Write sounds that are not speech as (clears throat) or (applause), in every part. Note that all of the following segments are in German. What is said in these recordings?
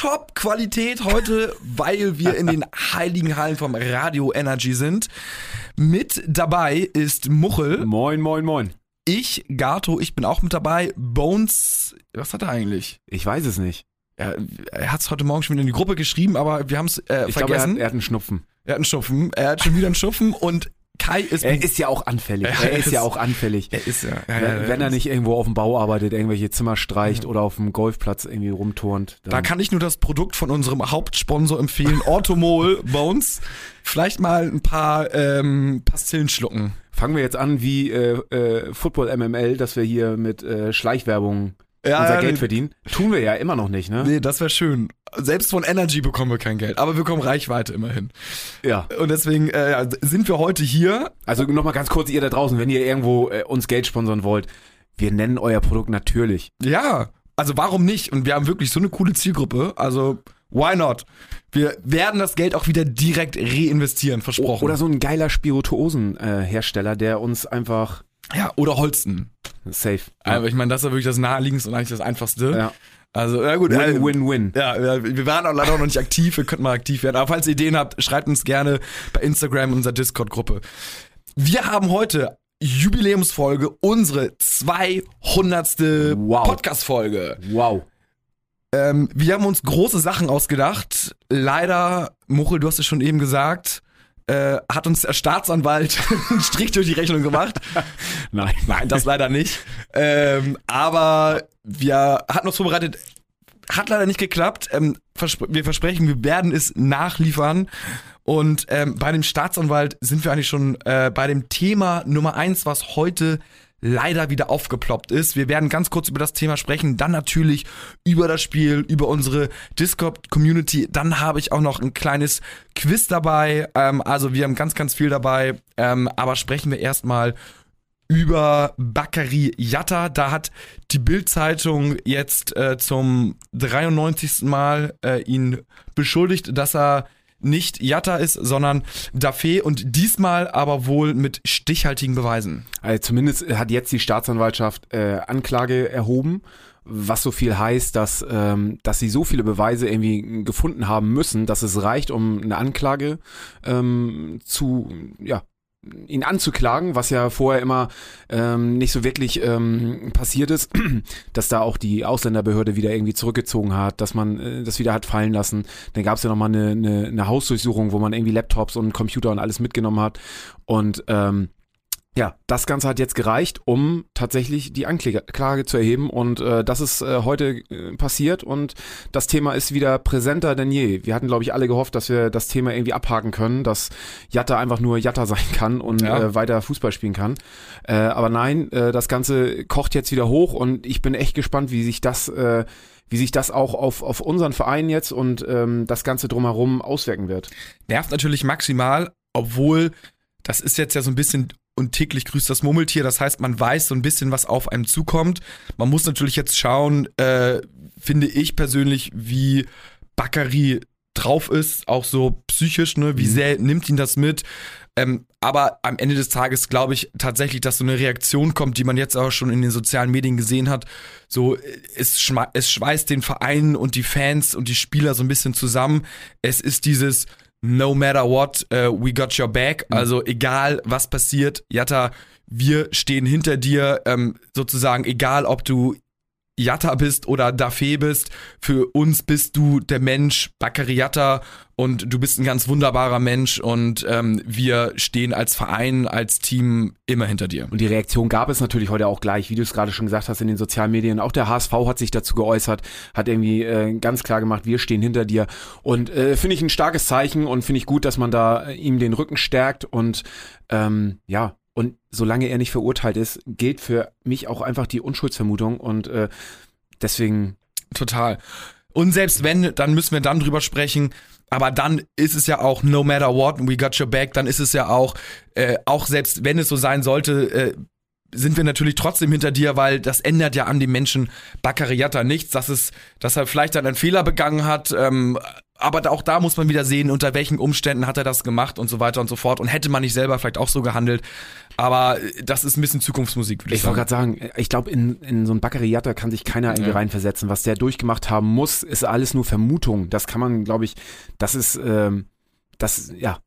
Top-Qualität heute, weil wir in den heiligen Hallen vom Radio Energy sind. Mit dabei ist Muchel. Moin, moin, moin. Ich, Gato, ich bin auch mit dabei. Bones, was hat er eigentlich? Ich weiß es nicht. Er, er hat es heute Morgen schon wieder in die Gruppe geschrieben, aber wir haben es äh, Ich glaube, er, vergessen. hat- er hat einen Schnupfen. er hat einen Schupfen. Er hat schon wieder einen Schupfen und Kai ist. Er ist ja auch anfällig. Er Er ist ja ist- auch anfällig. er ist ja. ja, Wenn, ja, wenn er nicht irgendwo auf dem Bau arbeitet, irgendwelche Zimmer streicht oder auf dem Golfplatz irgendwie rumturnt. Da kann ich nur das Produkt von unserem Hauptsponsor empfehlen, (laughs) Orthomol Bones. Vielleicht mal ein paar ähm, Pastillen schlucken. fangen wir jetzt an wie äh, äh, Football MML, dass wir hier mit äh, Schleichwerbung Ja, unser Geld verdienen. Tun wir ja immer noch nicht, ne? Nee, das wäre schön. Selbst von Energy bekommen wir kein Geld, aber wir bekommen Reichweite immerhin. Ja. Und deswegen äh, sind wir heute hier. Also nochmal ganz kurz, ihr da draußen, wenn ihr irgendwo äh, uns Geld sponsern wollt, wir nennen euer Produkt natürlich. Ja, also warum nicht? Und wir haben wirklich so eine coole Zielgruppe. Also why not? Wir werden das Geld auch wieder direkt reinvestieren, versprochen. Oder so ein geiler Spirituosenhersteller, äh, der uns einfach ja, oder Holsten. Safe. Aber ich meine, das ist ja wirklich das naheliegendste und eigentlich das einfachste. Ja. Also, ja gut. äh, Win, win, win. Ja, ja, wir waren auch leider auch noch nicht aktiv, wir könnten mal aktiv werden. Aber falls ihr Ideen habt, schreibt uns gerne bei Instagram in unserer Discord-Gruppe. Wir haben heute Jubiläumsfolge, unsere 200. Wow. Podcast-Folge. Wow. Ähm, wir haben uns große Sachen ausgedacht. Leider, Muchel, du hast es schon eben gesagt, äh, hat uns der Staatsanwalt (laughs) einen Strich durch die Rechnung gemacht. (laughs) Nein. Nein, das leider nicht. Ähm, aber wir hatten uns vorbereitet. Hat leider nicht geklappt. Ähm, verspr wir versprechen, wir werden es nachliefern. Und ähm, bei dem Staatsanwalt sind wir eigentlich schon äh, bei dem Thema Nummer eins, was heute leider wieder aufgeploppt ist. Wir werden ganz kurz über das Thema sprechen, dann natürlich über das Spiel, über unsere Discord-Community. Dann habe ich auch noch ein kleines Quiz dabei. Ähm, also wir haben ganz, ganz viel dabei. Ähm, aber sprechen wir erstmal über Bakary Yatta. Da hat die Bild-Zeitung jetzt äh, zum 93. Mal äh, ihn beschuldigt, dass er nicht Yatta ist, sondern Dafé und diesmal aber wohl mit stichhaltigen Beweisen. Also zumindest hat jetzt die Staatsanwaltschaft äh, Anklage erhoben, was so viel heißt, dass, ähm, dass sie so viele Beweise irgendwie gefunden haben müssen, dass es reicht, um eine Anklage ähm, zu, ja, ihn anzuklagen, was ja vorher immer ähm, nicht so wirklich ähm, passiert ist, (clears throat) dass da auch die Ausländerbehörde wieder irgendwie zurückgezogen hat, dass man äh, das wieder hat fallen lassen. Dann gab es ja nochmal eine, eine, eine Hausdurchsuchung, wo man irgendwie Laptops und Computer und alles mitgenommen hat. Und ähm, ja, das Ganze hat jetzt gereicht, um tatsächlich die Anklage Klage zu erheben und äh, das ist äh, heute äh, passiert und das Thema ist wieder präsenter denn je. Wir hatten, glaube ich, alle gehofft, dass wir das Thema irgendwie abhaken können, dass Jatta einfach nur Jatta (laughs) sein kann und Ja. äh, weiter Fußball spielen kann. Äh, aber nein, äh, das Ganze kocht jetzt wieder hoch und ich bin echt gespannt, wie sich das äh, wie sich das auch auf, auf unseren Verein jetzt und ähm, das Ganze drumherum auswirken wird. Nervt natürlich maximal, obwohl das ist jetzt ja so ein bisschen und täglich grüßt das Murmeltier. Das heißt, man weiß so ein bisschen, was auf einem zukommt. Man muss natürlich jetzt schauen, äh, finde ich persönlich, wie Bakary drauf ist, auch so psychisch, ne? Wie Mhm. sehr nimmt ihn das mit? Ähm, aber am Ende des Tages glaube ich tatsächlich, dass so eine Reaktion kommt, die man jetzt auch schon in den sozialen Medien gesehen hat. So, es, es schweißt den Verein und die Fans und die Spieler so ein bisschen zusammen. Es ist dieses No matter what, äh, we got your back. Also egal was passiert, Jatta, wir stehen hinter dir. Ähm, sozusagen egal, ob du Jatta bist oder Dafé bist, für uns bist du der Mensch Bakary Jatta und du bist ein ganz wunderbarer Mensch und ähm, wir stehen als Verein, als Team immer hinter dir. Und die Reaktion gab es natürlich heute auch gleich, wie du es gerade schon gesagt hast, in den sozialen Medien. Auch der HSV hat sich dazu geäußert, hat irgendwie äh, ganz klar gemacht, wir stehen hinter dir. Und äh, finde ich ein starkes Zeichen und finde ich gut, dass man da äh, ihm den Rücken stärkt. Und ähm, ja, und solange er nicht verurteilt ist, gilt für mich auch einfach die Unschuldsvermutung. Und äh, deswegen Total. Und selbst wenn, dann müssen wir dann drüber sprechen. Aber dann ist es ja auch no matter what, we got your back, dann ist es ja auch, äh, auch selbst wenn es so sein sollte, äh, sind wir natürlich trotzdem hinter dir, weil das ändert ja an dem Menschen Baccariata nichts, dass es, dass er vielleicht dann einen Fehler begangen hat, ähm, aber auch da muss man wieder sehen, unter welchen Umständen hat er das gemacht und so weiter und so fort. Und hätte man nicht selber vielleicht auch so gehandelt. Aber das ist ein bisschen Zukunftsmusik, würde ich, Ich wollte gerade sagen, ich glaube, in, in so ein Baccariata kann sich keiner irgendwie Ja. reinversetzen. Was der durchgemacht haben muss, ist alles nur Vermutung. Das kann man, glaube ich, das ist, ähm, das, ja,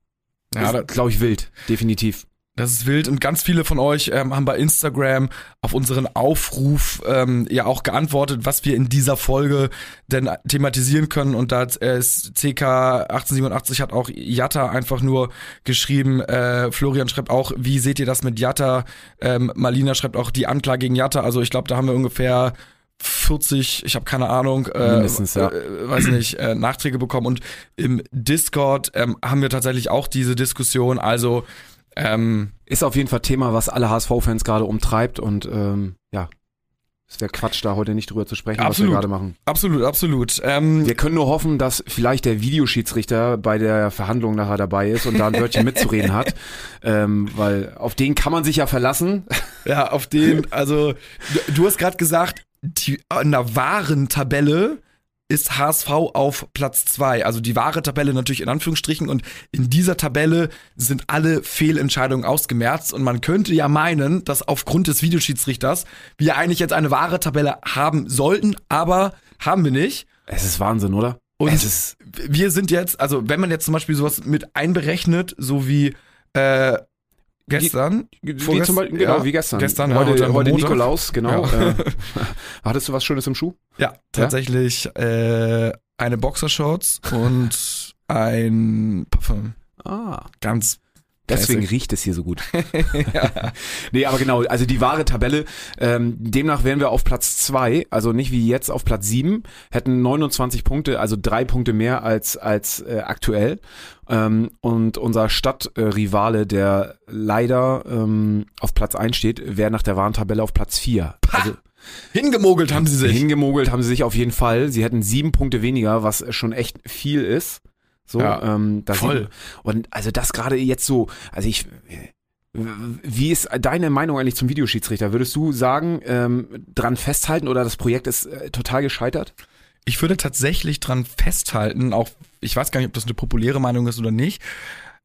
Ja, glaube ich, wild, definitiv. Das ist wild und ganz viele von euch ähm, haben bei Instagram auf unseren Aufruf ähm, ja auch geantwortet, was wir in dieser Folge denn thematisieren können. Und da hat, äh, CK 1887 hat auch Jatta einfach nur geschrieben. Äh, Florian schreibt auch, wie seht ihr das mit Jatta? Ähm, Malina schreibt auch die Anklage gegen Jatta. Also ich glaube, da haben wir ungefähr 40, ich habe keine Ahnung, äh, ja. äh, weiß nicht, äh, Nachträge bekommen. Und im Discord ähm, haben wir tatsächlich auch diese Diskussion. Also ähm, Ist auf jeden Fall Thema, was alle HSV-Fans gerade umtreibt und ähm, ja, es wäre Quatsch, da heute nicht drüber zu sprechen, was Absolut. wir gerade machen. Absolut, absolut. Ähm, Wir können nur hoffen, dass vielleicht der Videoschiedsrichter bei der Verhandlung nachher dabei ist und da ein Wörtchen mitzureden hat, (laughs) ähm, weil auf den kann man sich ja verlassen. ja, auf den, also du, du hast gerade gesagt, die, in der wahren Tabelle ist HSV auf Platz zwei. Also die wahre Tabelle natürlich in Anführungsstrichen und in dieser Tabelle sind alle Fehlentscheidungen ausgemerzt und man könnte ja meinen, dass aufgrund des Videoschiedsrichters wir eigentlich jetzt eine wahre Tabelle haben sollten, aber haben wir nicht. Es ist Wahnsinn, oder? Und es ist wir sind jetzt, also wenn man jetzt zum Beispiel sowas mit einberechnet, so wie äh, gestern, wie Vorgest- zum Beispiel, genau, ja, wie gestern. gestern, ja, heute, heute heute, Montag. Nikolaus, genau. Ja. Äh, (laughs) hattest du was Schönes im Schuh? Ja, tatsächlich äh, eine Boxershorts und ein Parfum. Ah. Ganz Deswegen riecht es hier so gut. (laughs) (laughs) Nee, aber genau, also die wahre Tabelle, ähm, demnach wären wir auf Platz zwei, also nicht wie jetzt auf Platz sieben, hätten 29 Punkte, also drei Punkte mehr als, als äh, aktuell. Ähm, und unser Stadtrivale, der leider ähm, auf Platz eins steht, wäre nach der wahren Tabelle auf Platz vier. Also hingemogelt haben sie sich. hingemogelt haben sie sich auf jeden Fall. Sie hätten sieben Punkte weniger, was schon echt viel ist. So, Ja, ähm, da voll. sieht- Und also das gerade jetzt so, also ich, wie ist deine Meinung eigentlich zum Videoschiedsrichter? Würdest du sagen, ähm, dran festhalten oder das Projekt ist äh, total gescheitert? Ich würde tatsächlich dran festhalten, auch ich weiß gar nicht, ob das eine populäre Meinung ist oder nicht.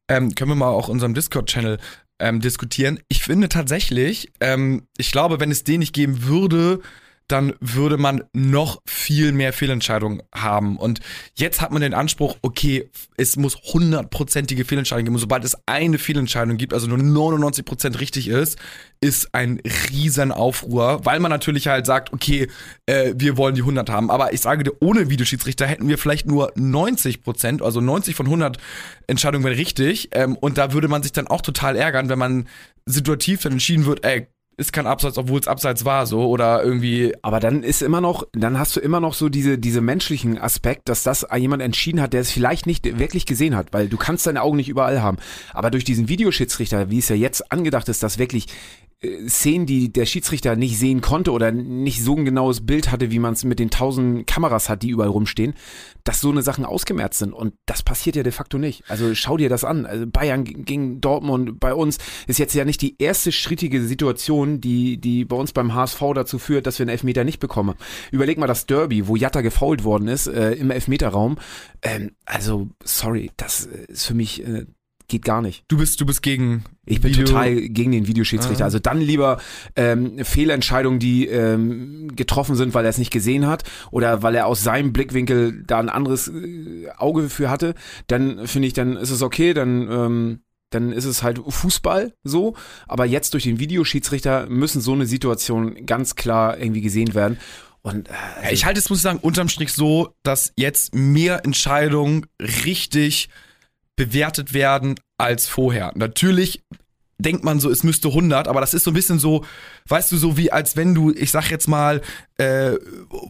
Ähm, können wir mal auch unserem Discord-Channel ähm, diskutieren. Ich finde tatsächlich, ähm, ich glaube, wenn es den nicht geben würde, dann würde man noch viel mehr Fehlentscheidungen haben. Und jetzt hat man den Anspruch, okay, es muss hundertprozentige Fehlentscheidungen geben. Und sobald es eine Fehlentscheidung gibt, also nur 99 Prozent richtig ist, ist ein riesen Aufruhr, weil man natürlich halt sagt, okay, äh, wir wollen die 100 haben. Aber ich sage dir, ohne Videoschiedsrichter hätten wir vielleicht nur 90 Prozent, also 90 von 100 Entscheidungen wären richtig. Ähm, und da würde man sich dann auch total ärgern, wenn man situativ dann entschieden wird, ey, ist kein Abseits, obwohl es Abseits war, so oder irgendwie. Aber dann ist immer noch, dann hast du immer noch so diese, diese menschlichen Aspekt, dass das jemand entschieden hat, der es vielleicht nicht wirklich gesehen hat, weil du kannst deine Augen nicht überall haben. Aber durch diesen Videoschiedsrichter, wie es ja jetzt angedacht ist, dass wirklich Szenen, die der Schiedsrichter nicht sehen konnte oder nicht so ein genaues Bild hatte, wie man es mit den tausend Kameras hat, die überall rumstehen, dass so eine Sachen ausgemerzt sind. Und das passiert ja de facto nicht. Also schau dir das an. Also Bayern gegen Dortmund bei uns ist jetzt ja nicht die erste strittige Situation, die, die bei uns beim HSV dazu führt, dass wir einen Elfmeter nicht bekommen. Überleg mal das Derby, wo Jatta gefault worden ist äh, im Elfmeterraum. Ähm, also, sorry, das ist für mich äh, geht gar nicht. Du bist, du bist gegen. Ich bin Video- total gegen den Videoschiedsrichter. Ah. Also dann lieber ähm, Fehlentscheidungen, die ähm, getroffen sind, weil er es nicht gesehen hat oder weil er aus seinem Blickwinkel da ein anderes äh, Auge für hatte. Dann finde ich, dann ist es okay, dann ähm, dann ist es halt Fußball so. Aber jetzt durch den Videoschiedsrichter müssen so eine Situation ganz klar irgendwie gesehen werden. Und äh, Ja, ich halte es, muss ich sagen, unterm Strich so, dass jetzt mehr Entscheidungen richtig bewertet werden als vorher. Natürlich denkt man so, es müsste 100, aber das ist so ein bisschen so, weißt du, so wie als wenn du, ich sag jetzt mal, äh,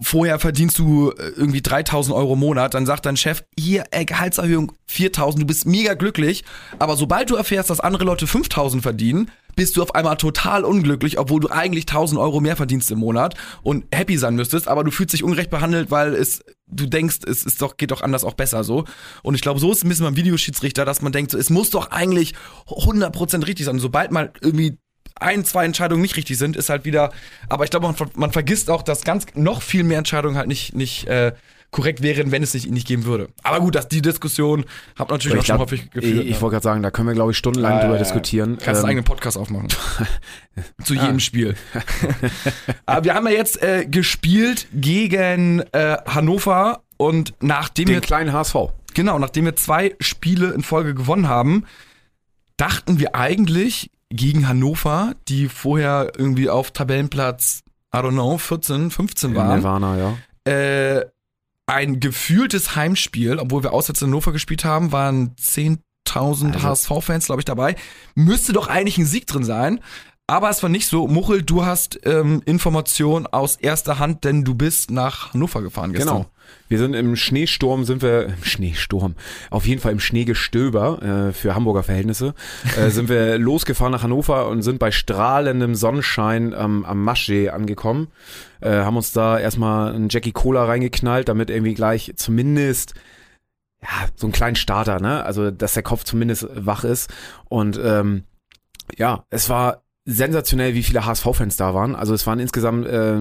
vorher verdienst du äh, irgendwie 3000 Euro im Monat, dann sagt dein Chef, hier, äh, Gehaltserhöhung 4000, du bist mega glücklich, aber sobald du erfährst, dass andere Leute 5000 verdienen, bist du auf einmal total unglücklich, obwohl du eigentlich 1000 Euro mehr verdienst im Monat und happy sein müsstest, aber du fühlst dich ungerecht behandelt, weil es, du denkst, es ist doch, geht doch anders auch besser so. Und ich glaube, so ist es ein bisschen beim Videoschiedsrichter, dass man denkt, so, es muss doch eigentlich 100% richtig sein. Sobald mal irgendwie ein, zwei Entscheidungen nicht richtig sind, ist halt wieder, aber ich glaube, man, man vergisst auch, dass ganz noch viel mehr Entscheidungen halt nicht, nicht äh, korrekt wären, wenn es nicht, nicht geben würde. Aber gut, dass die Diskussion habt natürlich Ich auch schon glaub, häufig geführt. Ich, ich wollte gerade sagen, da können wir, glaube ich, stundenlang Ja, drüber diskutieren. Kannst einen Ähm, eigenen Podcast aufmachen. (laughs) Zu jedem Spiel. (laughs) (laughs) Aber wir haben ja jetzt äh, gespielt gegen äh, Hannover und nachdem den wir, kleinen HSV. genau, nachdem wir zwei Spiele in Folge gewonnen haben, dachten wir eigentlich gegen Hannover, die vorher irgendwie auf Tabellenplatz, I don't know, 14, 15 In waren, Nirvana, ja. äh, ein gefühltes Heimspiel, obwohl wir auswärts in Hannover gespielt haben, waren 10.000 Also- HSV-Fans, glaube ich, dabei. Müsste doch eigentlich ein Sieg drin sein. Aber es war nicht so. Muchel, du hast ähm, Informationen aus erster Hand, denn du bist nach Hannover gefahren gestern. Genau. Wir sind im Schneesturm, sind wir, im Schneesturm, auf jeden Fall im Schneegestöber äh, für Hamburger Verhältnisse, äh, (laughs) sind wir losgefahren nach Hannover und sind bei strahlendem Sonnenschein ähm, am Maschsee angekommen. Äh, haben uns da erstmal einen Jackie Cola reingeknallt, damit irgendwie gleich zumindest ja, so einen kleinen Starter, ne? Also, dass der Kopf zumindest wach ist. Und ähm, ja, es war sensationell, wie viele HSV-Fans da waren. Also es waren insgesamt, äh,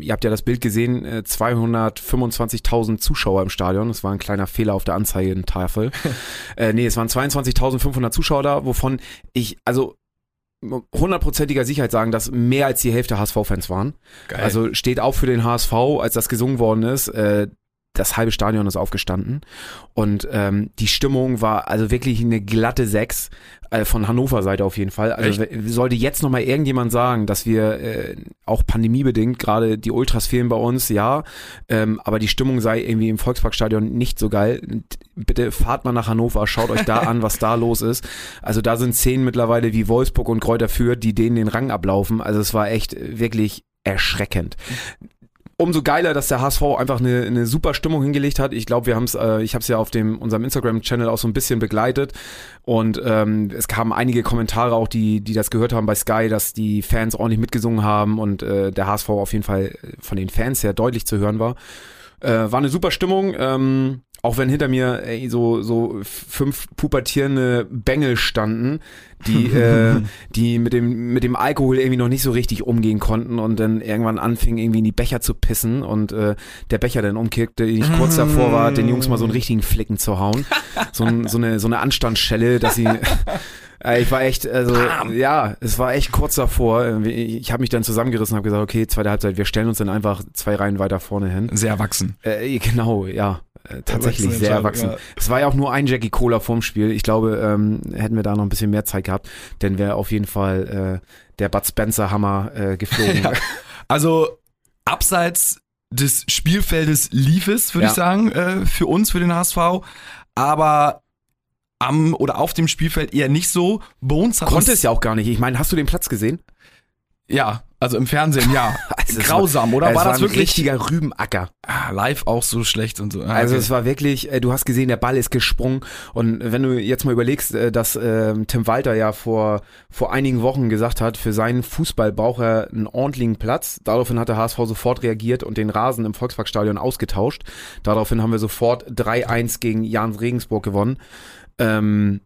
ihr habt ja das Bild gesehen, äh, 225.000 Zuschauer im Stadion. Das war ein kleiner Fehler auf der Anzeigentafel. (laughs) äh, nee, es waren 22.500 Zuschauer da, wovon ich, also hundertprozentiger Sicherheit sagen, dass mehr als die Hälfte HSV-Fans waren. Geil. Also steht auch für den HSV, als das gesungen worden ist. Äh, das halbe Stadion ist aufgestanden und ähm, die Stimmung war also wirklich eine glatte Sechs äh, von Hannover Seite auf jeden Fall. Also Echt? sollte jetzt noch mal irgendjemand sagen, dass wir äh, auch pandemiebedingt gerade die Ultras fehlen bei uns, ja, ähm, aber die Stimmung sei irgendwie im Volksparkstadion nicht so geil. Bitte fahrt mal nach Hannover, schaut euch da (laughs) an, was da los ist. Also da sind Szenen mittlerweile wie Wolfsburg und Kräuter Fürth, die denen den Rang ablaufen. Also es war echt wirklich erschreckend umso geiler, dass der HSV einfach eine, eine super Stimmung hingelegt hat. Ich glaube, wir haben es, äh, ich habe es ja auf dem unserem Instagram-Channel auch so ein bisschen begleitet und ähm, es kamen einige Kommentare auch, die die das gehört haben bei Sky, dass die Fans ordentlich mitgesungen haben und äh, der HSV auf jeden Fall von den Fans her deutlich zu hören war. Äh, war eine super Stimmung. Ähm, auch wenn hinter mir ey, so so fünf pubertierende Bengel standen, die (laughs) äh, die mit dem mit dem Alkohol irgendwie noch nicht so richtig umgehen konnten und dann irgendwann anfingen irgendwie in die Becher zu pissen und äh, der Becher dann umkickte, ich kurz davor war, den Jungs mal so einen richtigen Flicken zu hauen, so, ein, so eine so eine Anstandsschelle, dass sie (laughs) Ich war echt, also ja, es war echt kurz davor. Ich habe mich dann zusammengerissen und habe gesagt, okay, zweite Halbzeit, wir stellen uns dann einfach zwei Reihen weiter vorne hin. Sehr erwachsen. Äh, genau, ja. Äh, tatsächlich sehr erwachsen. Es war ja auch nur ein Jackie Cola vorm Spiel. Ich glaube, ähm, hätten wir da noch ein bisschen mehr Zeit gehabt, dann wäre auf jeden Fall äh, der Bud Spencer Hammer äh, geflogen. (laughs) Ja. Also abseits des Spielfeldes lief es, würde Ja. ich sagen, äh, für uns, für den HSV. Aber am oder auf dem Spielfeld eher nicht so. Bones hat Konnte es ja auch gar nicht. Ich meine, hast du den Platz gesehen? Ja, also im Fernsehen, ja. (laughs) Also Grausam, oder? Es War das ein wirklich richtiger Rübenacker? Ah, live auch so schlecht und so? Ah, Also okay. es war wirklich, äh, du hast gesehen, der Ball ist gesprungen und wenn du jetzt mal überlegst, äh, dass ähm, Tim Walter ja vor vor einigen Wochen gesagt hat, für seinen Fußball braucht er einen ordentlichen Platz. Daraufhin hat der HSV sofort reagiert und den Rasen im Volksparkstadion ausgetauscht. Daraufhin haben wir sofort 3-1 gegen Jans Regensburg gewonnen. Ähm,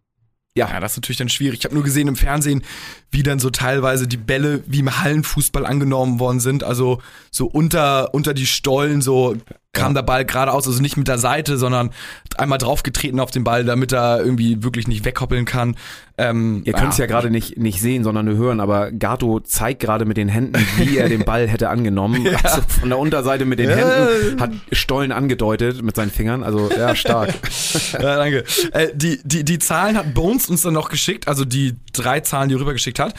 Ja, das ist natürlich dann schwierig. Ich habe nur gesehen im Fernsehen, wie dann so teilweise die Bälle wie im Hallenfußball angenommen worden sind. Also so unter, unter die Stollen so kam der Ball geradeaus, also nicht mit der Seite, sondern einmal draufgetreten auf den Ball, damit er irgendwie wirklich nicht weghoppeln kann. Ähm, Ihr könnt es ja gerade nicht, nicht sehen, sondern nur hören, aber Gato zeigt gerade mit den Händen, wie er den Ball hätte angenommen. (laughs) Also von der Unterseite mit den Ja. Händen hat Stollen angedeutet mit seinen Fingern. Also ja, stark. (laughs) Ja, danke. Äh, die, die, die Zahlen hat Bones uns dann noch geschickt, also die drei Zahlen, die er rübergeschickt hat.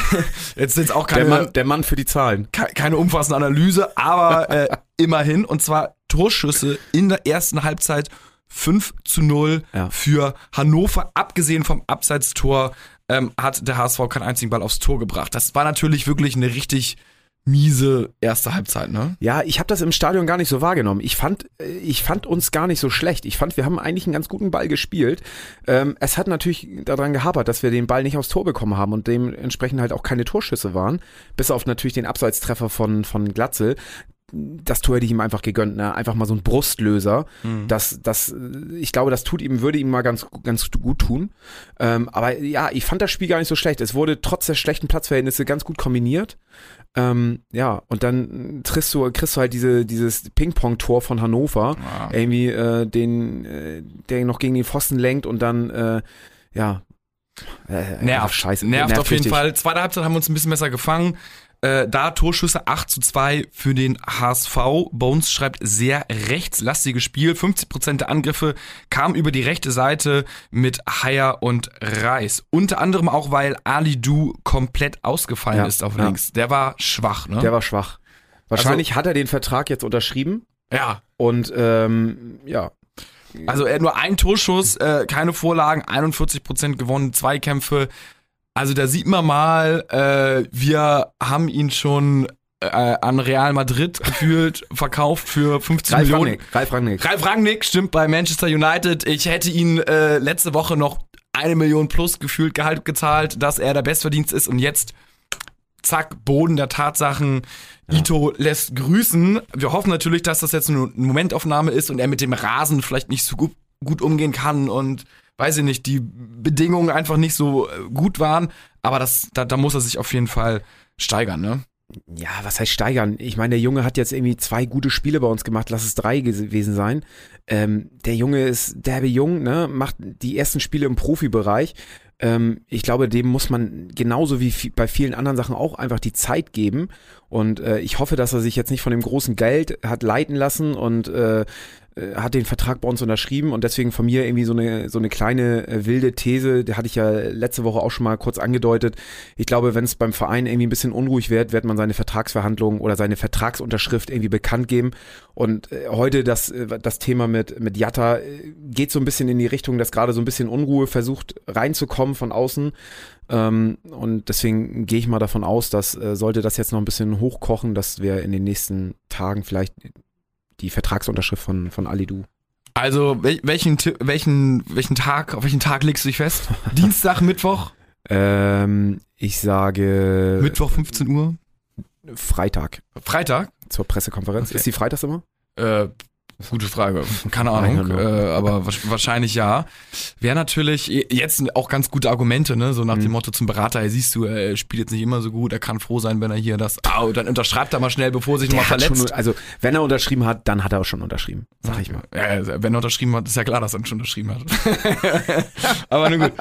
(laughs) Jetzt sind es auch Der keine, Mann, der Mann für die Zahlen. ke- keine umfassende Analyse, aber äh, immerhin. Und zwar Torschüsse in der ersten Halbzeit 5 zu 0 Ja. für Hannover. Abgesehen vom Abseitstor ähm, hat der HSV keinen einzigen Ball aufs Tor gebracht. Das war natürlich wirklich eine richtig miese erste Halbzeit, ne? Ja, ich habe das im Stadion gar nicht so wahrgenommen. Ich fand, äh, ich fand uns gar nicht so schlecht. Ich fand, wir haben eigentlich einen ganz guten Ball gespielt. Ähm, es hat natürlich daran gehapert, dass wir den Ball nicht aufs Tor bekommen haben und dementsprechend halt auch keine Torschüsse waren. Bis auf natürlich den Abseitstreffer von, von Glatzel das Tor hätte ich ihm einfach gegönnt, ne? Einfach mal so ein Brustlöser. Mhm. Das, das, ich glaube, das tut ihm, würde ihm mal ganz, ganz gut tun. Ähm, aber ja, ich fand das Spiel gar nicht so schlecht. Es wurde trotz der schlechten Platzverhältnisse ganz gut kombiniert. Ähm, ja, und dann kriegst du, kriegst du halt diese, dieses Ping-Pong-Tor von Hannover, ja. irgendwie, äh, den, äh, der noch gegen den Pfosten lenkt und dann, äh, ja, äh, nervt, scheiße. Nervt, nervt auf jeden. Fall. Zweite Halbzeit haben wir uns ein bisschen besser gefangen. Äh, da Torschüsse 8 zu 2 für den HSV. Bones schreibt sehr rechtslastiges Spiel. 50% der Angriffe kamen über die rechte Seite mit Haier und Reis. Unter anderem auch, weil Ali Du komplett ausgefallen ja, ist auf ja. links. Der war schwach, ne? Der war schwach. Wahrscheinlich also, hat er den Vertrag jetzt unterschrieben. Ja. Und ähm, ja, also er nur ein Torschuss, äh, keine Vorlagen, 41% gewonnen, Zweikämpfe, also da sieht man mal, äh, wir haben ihn schon äh, an Real Madrid gefühlt (laughs) verkauft für 15 Ralf Millionen. Rangnick, Ralf Rangnick. Ralf Rangnick stimmt bei Manchester United. Ich hätte ihn äh, letzte Woche noch eine Million plus gefühlt Gehalt gezahlt, dass er der Bestverdienst ist und jetzt zack, Boden der Tatsachen. Ja. Ito lässt grüßen. Wir hoffen natürlich, dass das jetzt eine Momentaufnahme ist und er mit dem Rasen vielleicht nicht so gut, gut umgehen kann und weiß ich nicht, die Bedingungen einfach nicht so äh, gut waren. Aber das, da, da muss er sich auf jeden Fall steigern, ne? Ja, was heißt steigern? Ich meine, der Junge hat jetzt irgendwie zwei gute Spiele bei uns gemacht, lass es drei gewesen sein. Ähm, der Junge ist derbe jung, ne? macht die ersten Spiele im Profibereich. Ähm, ich glaube, dem muss man genauso wie bei vielen anderen Sachen auch einfach die Zeit geben. Und äh, ich hoffe, dass er sich jetzt nicht von dem großen Geld hat leiten lassen und äh, äh, hat den Vertrag bei uns unterschrieben und deswegen von mir irgendwie so eine, so eine kleine äh, wilde These, die hatte ich ja letzte Woche auch schon mal kurz angedeutet. Ich glaube, wenn es beim Verein irgendwie ein bisschen unruhig wird, wird man seine Vertragsverhandlungen oder seine Vertragsunterschrift irgendwie bekannt geben. Und äh, heute das, äh, das Thema mit, mit Jatta äh, geht so ein bisschen in die Richtung, dass gerade so ein bisschen Unruhe versucht reinzukommen von außen. Ähm, und deswegen gehe ich mal davon aus, dass äh, sollte das jetzt noch ein bisschen hochkochen, dass wir in den nächsten Tagen vielleicht die Vertragsunterschrift von, von Alidu. Also welchen, welchen, welchen Tag, auf welchen Tag legst du dich fest? (laughs) Dienstag, Mittwoch? Ähm, ich sage. Mittwoch 15 Uhr? Freitag. Freitag? Zur Pressekonferenz. Okay. Ist die freitags immer? Äh, Gute Frage. Keine Ahnung. äh, aber wahrscheinlich ja. Wäre natürlich jetzt auch ganz gute Argumente, ne? So nach mhm. dem Motto zum Berater, hey, siehst du, er spielt jetzt nicht immer so gut, er kann froh sein, wenn er hier das. Au, dann unterschreibt er mal schnell, bevor sich nochmal verletzt. Schon, also, wenn er unterschrieben hat, dann hat er auch schon unterschrieben. Sag ich mal. Ja, wenn er unterschrieben hat, ist ja klar, dass er schon unterschrieben hat. (laughs) aber nun gut.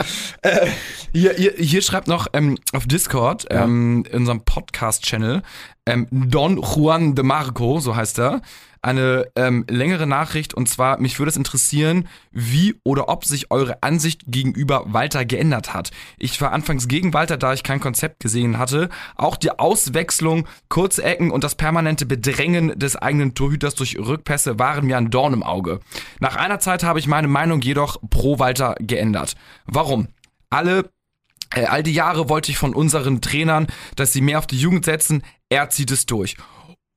Äh, hier, hier, hier schreibt noch ähm, auf Discord, ja. ähm, in unserem Podcast-Channel, ähm, Don Juan de Marco, so heißt er eine ähm, längere Nachricht und zwar, mich würde es interessieren, wie oder ob sich eure Ansicht gegenüber Walter geändert hat. Ich war anfangs gegen Walter, da ich kein Konzept gesehen hatte. Auch die Auswechslung, kurze Ecken und das permanente Bedrängen des eigenen Torhüters durch Rückpässe waren mir ein Dorn im Auge. Nach einer Zeit habe ich meine Meinung jedoch pro Walter geändert. Warum? Alle äh, all die Jahre wollte ich von unseren Trainern, dass sie mehr auf die Jugend setzen. Er zieht es durch.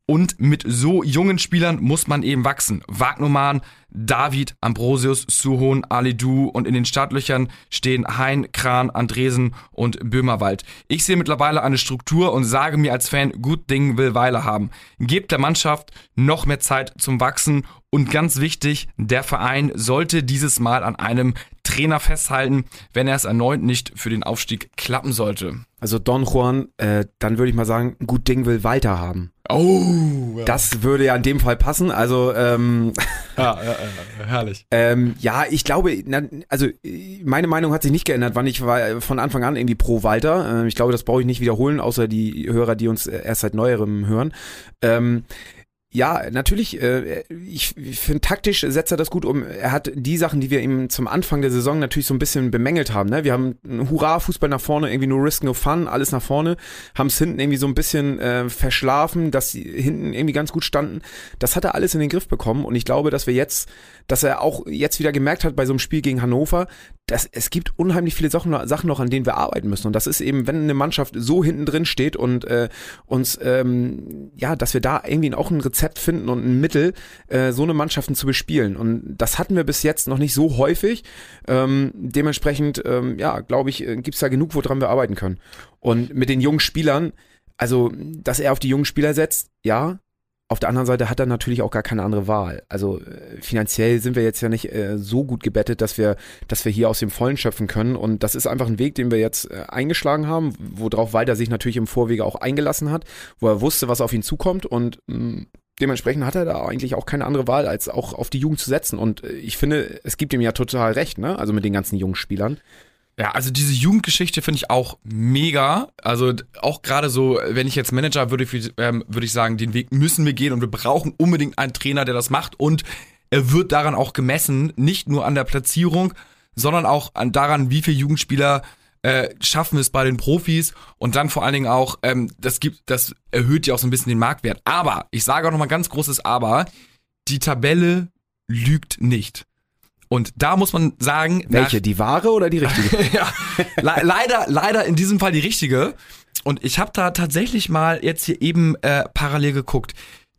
Und mit so jungen Spielern muss man eben wachsen. Wagnumann, David, Ambrosius, Suhon, Alidu und in den Startlöchern stehen Hein, Kran, Andresen und Böhmerwald. Ich sehe mittlerweile eine Struktur und sage mir als Fan, gut Ding will Weile haben. Gebt der Mannschaft noch mehr Zeit zum Wachsen und ganz wichtig, der Verein sollte dieses Mal an einem Trainer festhalten, wenn er es erneut nicht für den Aufstieg klappen sollte. Also Don Juan, äh, dann würde ich mal sagen, gut Ding will Walter haben. Oh, ja. das würde ja in dem Fall passen. Also ähm, ja, ja, ja, herrlich. Ähm, ja, ich glaube, na, also meine Meinung hat sich nicht geändert, wann ich war von Anfang an irgendwie pro Walter. Ähm, ich glaube, das brauche ich nicht wiederholen, außer die Hörer, die uns erst seit neuerem hören. Ähm, ja, natürlich. Äh, ich ich finde, taktisch setzt er das gut um. Er hat die Sachen, die wir ihm zum Anfang der Saison natürlich so ein bisschen bemängelt haben. Ne? Wir haben Hurra, Fußball nach vorne, irgendwie no risk, no fun, alles nach vorne. Haben es hinten irgendwie so ein bisschen äh, verschlafen, dass sie hinten irgendwie ganz gut standen. Das hat er alles in den Griff bekommen. Und ich glaube, dass wir jetzt, dass er auch jetzt wieder gemerkt hat bei so einem Spiel gegen Hannover, das, es gibt unheimlich viele Sachen, Sachen noch, an denen wir arbeiten müssen. Und das ist eben, wenn eine Mannschaft so hinten drin steht und äh, uns, ähm, ja, dass wir da irgendwie auch ein Rezept finden und ein Mittel, äh, so eine Mannschaften zu bespielen. Und das hatten wir bis jetzt noch nicht so häufig. Ähm, dementsprechend, ähm, ja, glaube ich, äh, gibt's da genug, woran wir arbeiten können. Und mit den jungen Spielern, also, dass er auf die jungen Spieler setzt, ja, auf der anderen Seite hat er natürlich auch gar keine andere Wahl. Also äh, finanziell sind wir jetzt ja nicht äh, so gut gebettet, dass wir, dass wir hier aus dem Vollen schöpfen können. Und das ist einfach ein Weg, den wir jetzt äh, eingeschlagen haben, worauf Walter sich natürlich im Vorwege auch eingelassen hat, wo er wusste, was auf ihn zukommt. Und mh, mm, dementsprechend hat er da eigentlich auch keine andere Wahl, als auch auf die Jugend zu setzen. Und äh, ich finde, es gibt ihm ja total recht, ne? Also mit den ganzen jungen Spielern. Ja, also diese Jugendgeschichte finde ich auch mega. Also auch gerade so, wenn ich jetzt Manager würde, ähm, würde ich sagen, den Weg müssen wir gehen und wir brauchen unbedingt einen Trainer, der das macht und er wird daran auch gemessen, nicht nur an der Platzierung, sondern auch an daran, wie viele Jugendspieler äh, schaffen es bei den Profis und dann vor allen Dingen auch, ähm, das gibt, das erhöht ja auch so ein bisschen den Marktwert. Aber ich sage auch noch mal ganz großes Aber: Die Tabelle lügt nicht. Und da muss man sagen. Welche? die wahre oder die richtige? (laughs) ja, le leider, leider in diesem Fall die richtige. Und ich habe da tatsächlich mal jetzt hier eben äh, parallel geguckt.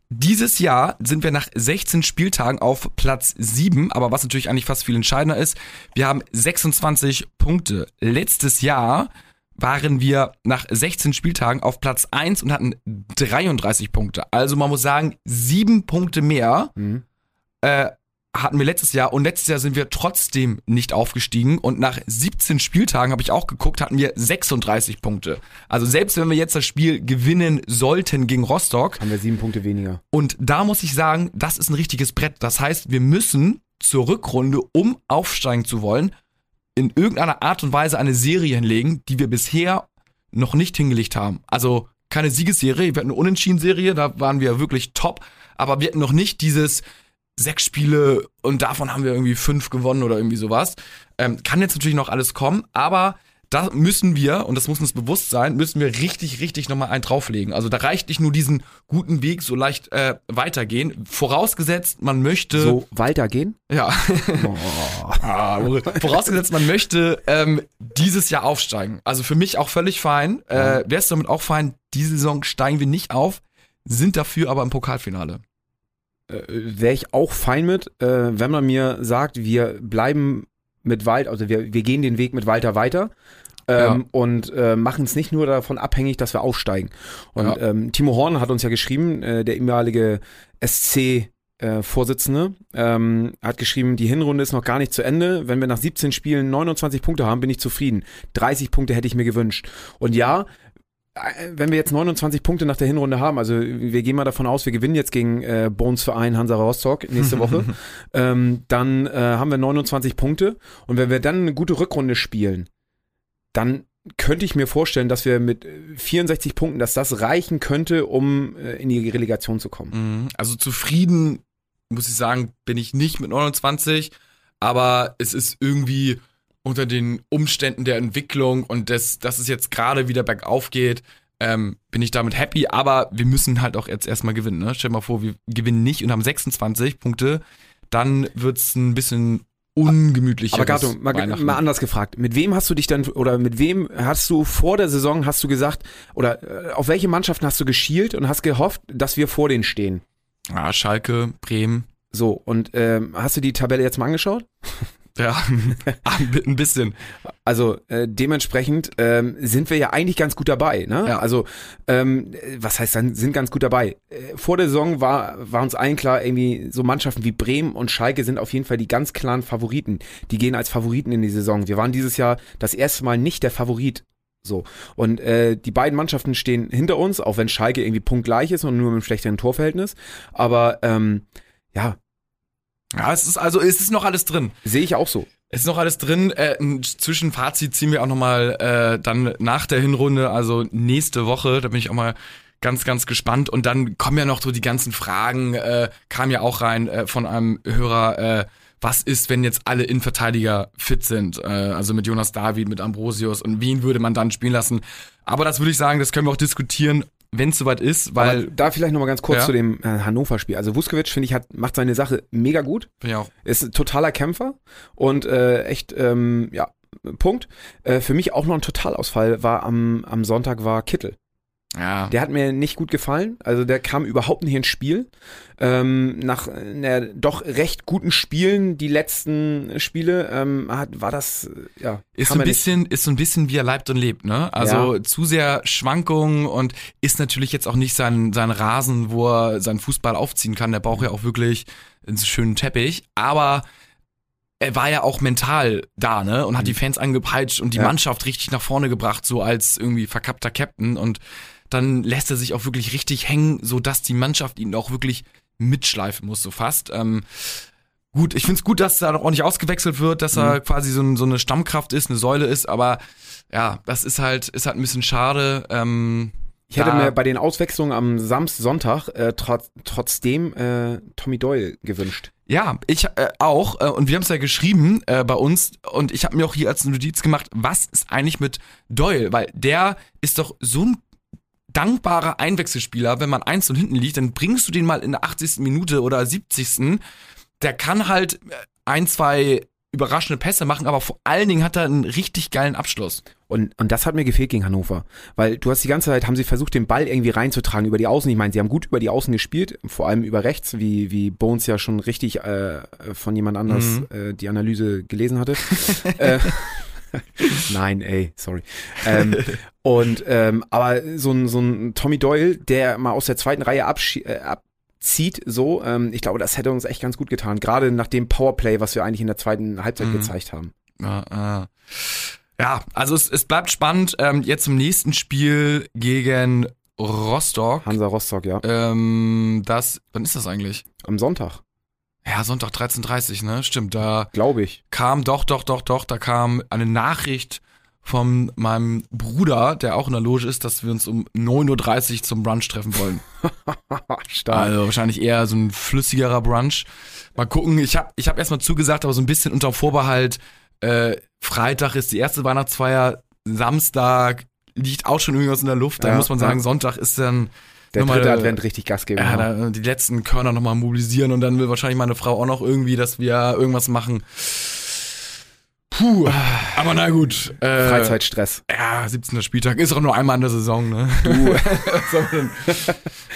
Dieses Jahr sind wir nach 16 Spieltagen auf Platz 7, aber was natürlich eigentlich fast viel entscheidender ist, wir haben 26 Punkte. Letztes Jahr waren wir nach 16 Spieltagen auf Platz 1 und hatten 33 Punkte. Also man muss sagen, sieben Punkte mehr mhm. äh, hatten wir letztes Jahr und letztes Jahr sind wir trotzdem nicht aufgestiegen und nach 17 Spieltagen habe ich auch geguckt, hatten wir 36 Punkte. Also selbst wenn wir jetzt das Spiel gewinnen sollten gegen Rostock, haben wir sieben Punkte weniger. Und da muss ich sagen, das ist ein richtiges Brett. Das heißt, wir müssen zur Rückrunde, um aufsteigen zu wollen, in irgendeiner Art und Weise eine Serie hinlegen, die wir bisher noch nicht hingelegt haben. Also keine Siegesserie, wir hatten eine Unentschieden-Serie, da waren wir wirklich top, aber wir hatten noch nicht dieses sechs Spiele und davon haben wir irgendwie fünf gewonnen oder irgendwie sowas. Ähm, kann jetzt natürlich noch alles kommen, aber da müssen wir, und das muss uns bewusst sein, müssen wir richtig, richtig nochmal einen drauflegen. Also da reicht nicht nur diesen guten Weg so leicht äh, weitergehen. Vorausgesetzt, man möchte. So weitergehen? Ja. (laughs) Oh. ah, vorausgesetzt, man möchte ähm, dieses Jahr aufsteigen. Also für mich auch völlig fein. Äh, Wäre es damit auch fein, diese Saison steigen wir nicht auf, sind dafür aber im Pokalfinale äh, wäre ich auch fein mit, äh, wenn man mir sagt, wir bleiben mit Wald, also wir, wir gehen den Weg mit Walter weiter. Ähm, ja. und äh, machen es nicht nur davon abhängig, dass wir aufsteigen. Und ja. ähm, Timo Horn hat uns ja geschrieben, äh, der ehemalige SC äh, Vorsitzende, ähm, hat geschrieben, die Hinrunde ist noch gar nicht zu Ende. Wenn wir nach 17 Spielen 29 Punkte haben, bin ich zufrieden. 30 Punkte hätte ich mir gewünscht. Und ja, wenn wir jetzt 29 Punkte nach der Hinrunde haben, also wir gehen mal davon aus, wir gewinnen jetzt gegen äh, Bones Verein Hansa Rostock nächste Woche, (laughs) ähm, dann äh, haben wir 29 Punkte und wenn wir dann eine gute Rückrunde spielen, dann könnte ich mir vorstellen, dass wir mit 64 Punkten, dass das reichen könnte, um äh, in die Relegation zu kommen. Mhm. Also zufrieden, muss ich sagen, bin ich nicht mit 29, aber es ist irgendwie unter den Umständen der Entwicklung und des, dass es jetzt gerade wieder bergauf geht, ähm, bin ich damit happy, aber wir müssen halt auch jetzt erstmal gewinnen. Ne? Stell dir mal vor, wir gewinnen nicht und haben 26 Punkte, dann wird's ein bisschen ungemütlicher. Aber Gato, mal, mal, anders gefragt. Mit wem hast du dich dann oder mit wem hast du vor der Saison hast du gesagt oder äh, auf welche Mannschaften hast du geschielt und hast gehofft, dass wir vor denen stehen? Ah, Schalke, Bremen. So und ähm, hast du die Tabelle jetzt mal angeschaut? (laughs) Ja, (laughs) ein bisschen. Also äh, dementsprechend ähm, sind wir ja eigentlich ganz gut dabei. Ne? Ja. Also ähm, was heißt dann sind ganz gut dabei? Äh, vor der Saison war war uns allen klar, irgendwie so Mannschaften wie Bremen und Schalke sind auf jeden Fall die ganz klaren Favoriten. Die gehen als Favoriten in die Saison. Wir waren dieses Jahr das erste Mal nicht der Favorit. So. Und äh, die beiden Mannschaften stehen hinter uns, auch wenn Schalke irgendwie punktgleich ist und nur mit einem schlechteren Torverhältnis. Aber ähm, ja, ja, es ist also, es ist noch alles drin. Sehe ich auch so. Es ist noch alles drin. Äh, ein Zwischenfazit ziehen wir auch nochmal äh, dann nach der Hinrunde, also nächste Woche. Da bin ich auch mal ganz, ganz gespannt. Und dann kommen ja noch so die ganzen Fragen, äh, kam ja auch rein äh, von einem Hörer, äh, was ist, wenn jetzt alle Innenverteidiger fit sind? Äh, also mit Jonas David, mit Ambrosius und wen würde man dann spielen lassen? Aber das würde ich sagen, das können wir auch diskutieren wenn es soweit ist, weil. Aber da vielleicht nochmal ganz kurz Ja. zu dem äh, Hannover-Spiel. Also Vuskovic, finde ich, hat, macht seine Sache mega gut. Bin ich auch. Ist ein totaler Kämpfer und äh, echt, ähm, ja, Punkt. Äh, für mich auch noch ein Totalausfall war am, am Sonntag war Kittel. Ja. Der hat mir nicht gut gefallen. Also der kam überhaupt nicht ins Spiel. Ähm, nach einer doch recht guten Spielen, die letzten Spiele, ähm, hat, war das, äh, ja. Ist so ein er nicht- bisschen, ist so ein bisschen wie er leibt und lebt, ne? Also zu sehr Schwankungen und ist natürlich jetzt auch nicht sein, sein Rasen, wo er seinen Fußball aufziehen kann. Der braucht ja auch wirklich einen schönen Teppich. Aber er war ja auch mental da, ne? Und hat die Fans angepeitscht und die Ja. Mannschaft richtig nach vorne gebracht, so als irgendwie verkappter Captain. Und dann lässt er sich auch wirklich richtig hängen, so dass die Mannschaft ihn auch wirklich mitschleifen muss, so fast. Ähm, gut, ich find's gut, dass da noch ordentlich ausgewechselt wird, dass er quasi so, ein, so eine Stammkraft ist, eine Säule ist, aber ja, das ist halt, ist halt ein bisschen schade. Ähm, Ich hätte mir bei den Auswechslungen am Samstag, Sonntag äh, trotz, trotzdem äh, Tommy Doyle gewünscht. Ja, ich äh, auch. Äh, und wir haben es ja geschrieben äh, bei uns. Und ich habe mir auch hier als Notiz gemacht, was ist eigentlich mit Doyle? Weil der ist doch so ein dankbarer Einwechselspieler. Wenn man eins und hinten liegt, dann bringst du den mal in der 80. Minute oder 70. Der kann halt äh, ein, zwei überraschende Pässe machen, aber vor allen Dingen hat er einen richtig geilen Abschluss. Und, und das hat mir gefehlt gegen Hannover. Weil du hast die ganze Zeit, haben sie versucht, den Ball irgendwie reinzutragen über die Außen. Ich meine, sie haben gut über die Außen gespielt, vor allem über rechts, wie, wie Bones ja schon richtig äh, von jemand anders Mhm. äh, die Analyse gelesen hatte. (laughs) äh, (laughs) Nein, ey, sorry. Ähm, und ähm, aber so ein, so ein Tommy Doyle, der mal aus der zweiten Reihe abschi- äh, abzieht, so, ähm, ich glaube, das hätte uns echt ganz gut getan. Gerade nach dem Powerplay, was wir eigentlich in der zweiten Halbzeit Mhm. gezeigt haben. Ja, ja. ja also es, es bleibt spannend. Ähm, jetzt zum nächsten Spiel gegen Rostock. Hansa Rostock, ja. Ähm, das, wann ist das eigentlich? Am Sonntag, Ja, Sonntag 13.30 ne? Stimmt, da glaube ich. kam, doch, doch, doch, doch, da kam eine Nachricht von meinem Bruder, der auch in der Loge ist, dass wir uns um 9.30 Uhr zum Brunch treffen wollen. (laughs) Stark. Also wahrscheinlich eher so ein flüssigerer Brunch. Mal gucken, ich habe ich hab erstmal zugesagt, aber so ein bisschen unter Vorbehalt, äh, Freitag ist die erste Weihnachtsfeier, Samstag liegt auch schon irgendwas in der Luft, da Ja, muss man sagen, ja. Sonntag ist dann Der nochmal, dritte äh, Advent richtig Gas geben. ja, ja. da, die letzten Körner nochmal mobilisieren und dann will wahrscheinlich meine Frau auch noch irgendwie, dass wir irgendwas machen. Puh, aber na gut. Äh, Freizeitstress. Ja, 17. Spieltag ist auch nur einmal in der Saison, ne? Du, (laughs) was, soll man denn,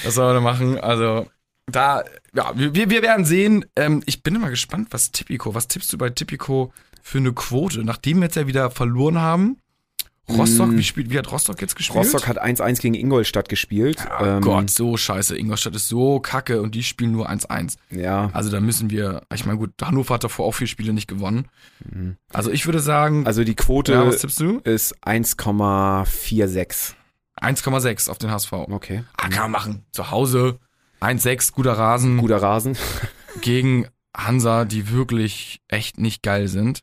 was soll man denn machen? Also, da, ja, wir, wir wir werden sehen. Ähm, ich bin immer gespannt, was Tipico, was tippst du bei Tipico für eine Quote? Nachdem wir jetzt ja wieder verloren haben. Rostock, Mm. wie, spielt, wie hat Rostock jetzt gespielt? Rostock hat 1-1 gegen Ingolstadt gespielt. Oh Ähm, Gott, so scheiße. Ingolstadt ist so kacke und die spielen nur 1-1. Ja, Also da müssen wir, ich meine gut, Hannover hat davor auch vier Spiele nicht gewonnen. Mhm. Also ich würde sagen, also die Quote ja, was tippst du? ist 1,46. 1,6 auf den HSV. Okay. Ah, kann man machen. Zu Hause 1,6, guter Rasen Guter Rasen. gegen Hansa, die wirklich echt nicht geil sind.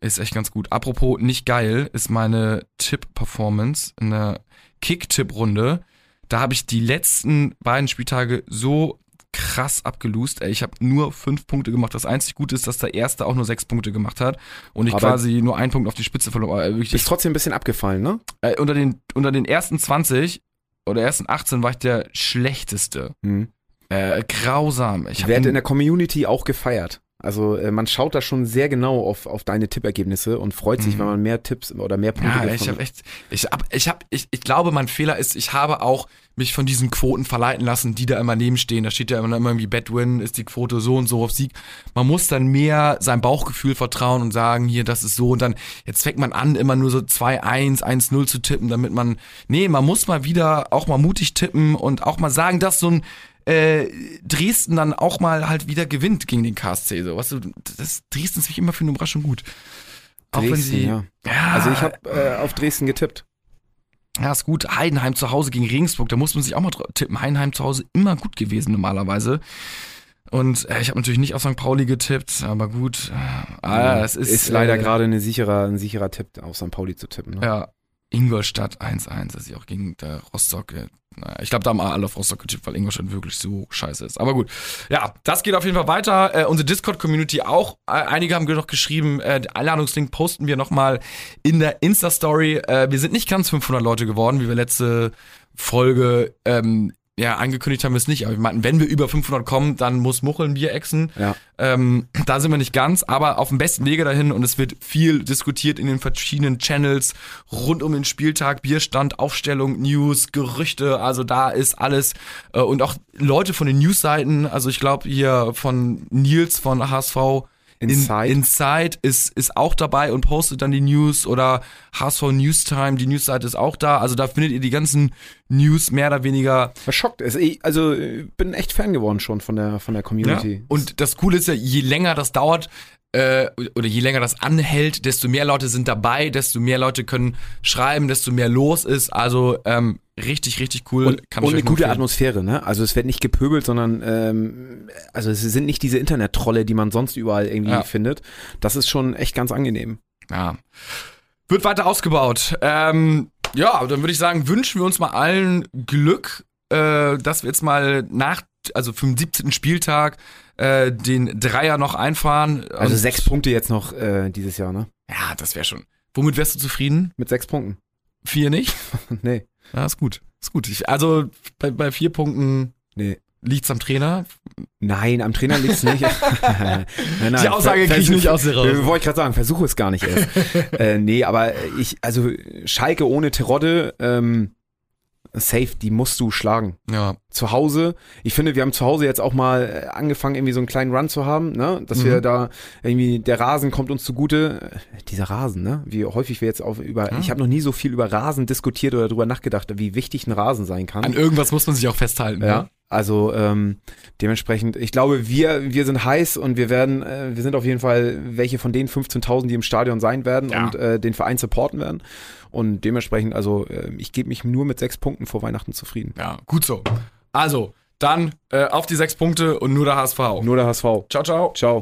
Ist echt ganz gut. Apropos nicht geil, ist meine Tipp-Performance in der Kick-Tipp-Runde. Da habe ich die letzten beiden Spieltage so krass abgelost. Ey, ich habe nur fünf Punkte gemacht. Das einzig Gute ist, dass der erste auch nur sechs Punkte gemacht hat und ich Aber- quasi nur einen Punkt auf die Spitze verloren. Wirklich, Ist trotzdem ein bisschen abgefallen, ne? äh, unter, den, unter den ersten 20 oder ersten 18 war ich der schlechteste. Mhm. Äh, grausam. Ich hab Werd den- in der Community auch gefeiert. Also äh, man schaut da schon sehr genau auf, auf deine Tippergebnisse und freut sich, Mhm. wenn man mehr Tipps oder mehr Punkte Ja, ich habe echt, ich hab, ich hab, ich, ich glaube, mein Fehler ist, ich habe auch mich von diesen Quoten verleiten lassen, die da immer nebenstehen. Da steht ja immer, immer irgendwie Bedwin ist die Quote so und so auf Sieg. Man muss dann mehr seinem Bauchgefühl vertrauen und sagen, hier, das ist so und dann, jetzt fängt man an, immer nur so 2-1, 1-0 zu tippen, damit man, nee, man muss mal wieder auch mal mutig tippen und auch mal sagen, dass so ein, äh, Dresden dann auch mal halt wieder gewinnt gegen den KSC. So, weißt du, das, Dresden ist mich immer für eine Überraschung gut. Auch wenn Dresden, sie, ja. ja, Also ich habe äh, auf Dresden getippt. Ja, ist gut. Heidenheim zu Hause gegen Regensburg, da muss man sich auch mal tippen. Heidenheim zu Hause immer gut gewesen normalerweise. Und äh, ich habe natürlich nicht auf St. Pauli getippt, aber gut. Ah, es ist, ist leider äh, gerade sicherer, ein sicherer Tipp, auf St. Pauli zu tippen. Ne? Ja, Ingolstadt 1-1, dass ich auch gegen der Rostock. Äh, naja, ich glaube, da haben alle auf Rostock getippt, weil Ingolstadt wirklich so scheiße ist. Aber gut. Ja, das geht auf jeden Fall weiter. Äh, unsere Discord-Community auch. Äh, einige haben noch geschrieben, äh, den Einladungslink posten wir nochmal in der Insta-Story. Äh, wir sind nicht ganz 500 Leute geworden, wie wir letzte Folge ähm, ja, angekündigt haben wir es nicht, aber wir meinten, wenn wir über 500 kommen, dann muss Muchel ein Bier exen. Ja. Ähm, da sind wir nicht ganz, aber auf dem besten Wege dahin und es wird viel diskutiert in den verschiedenen Channels rund um den Spieltag, Bierstand, Aufstellung, News, Gerüchte, also da ist alles äh, und auch Leute von den Newsseiten, also ich glaube hier von Nils von HSV Inside. In, Inside ist, ist auch dabei und postet dann die News oder HSV Newstime, die Newsseite ist auch da. Also da findet ihr die ganzen News mehr oder weniger. Verschockt. Also ich bin echt Fan geworden schon von der, von der Community. Ja. Und das Coole ist ja, je länger das dauert, äh, oder je länger das anhält, desto mehr Leute sind dabei, desto mehr Leute können schreiben, desto mehr los ist. Also ähm, richtig, richtig cool. Und, und eine gute Atmosphäre, ne? Also es wird nicht gepöbelt, sondern ähm, also es sind nicht diese Internet-Trolle, die man sonst überall irgendwie ja. findet. Das ist schon echt ganz angenehm. Ja. Wird weiter ausgebaut. Ähm, ja, dann würde ich sagen, wünschen wir uns mal allen Glück, äh, dass wir jetzt mal nach, also den 17. Spieltag äh, den Dreier noch einfahren. Also sechs Punkte jetzt noch äh, dieses Jahr, ne? Ja, das wäre schon. Womit wärst du zufrieden? Mit sechs Punkten. Vier nicht? (laughs) nee. Ja, ist gut. Ist gut. Ich, also bei, bei vier Punkten nee. liegt's am Trainer? Nein, am Trainer liegt's nicht. (laughs) (laughs) nein, nein, Die Aussage kriege ich nicht aus der raus. Wollte ich gerade sagen, versuche es gar nicht erst. äh, nee, aber ich, also Schalke ohne Terodde, ähm, safe, die musst du schlagen. Ja. Zu Hause, ich finde, wir haben zu Hause jetzt auch mal äh, angefangen, irgendwie so einen kleinen Run zu haben, ne? Dass mhm. wir da irgendwie, der Rasen kommt uns zugute. Dieser Rasen, ne? Wie häufig wir jetzt auf über, mhm. ich habe noch nie so viel über Rasen diskutiert oder drüber nachgedacht, wie wichtig ein Rasen sein kann. An irgendwas muss man sich auch festhalten. Ja. Ne? Also ähm, dementsprechend, ich glaube, wir wir sind heiß und wir werden, äh, wir sind auf jeden Fall welche von den 15.000, die im Stadion sein werden ja. und äh, den Verein supporten werden. Und dementsprechend, also äh, ich gebe mich nur mit sechs Punkten vor Weihnachten zufrieden. Ja, gut so. Also, dann äh, auf die sechs Punkte und nur der HSV. Nur der HSV. Ciao, ciao. Ciao.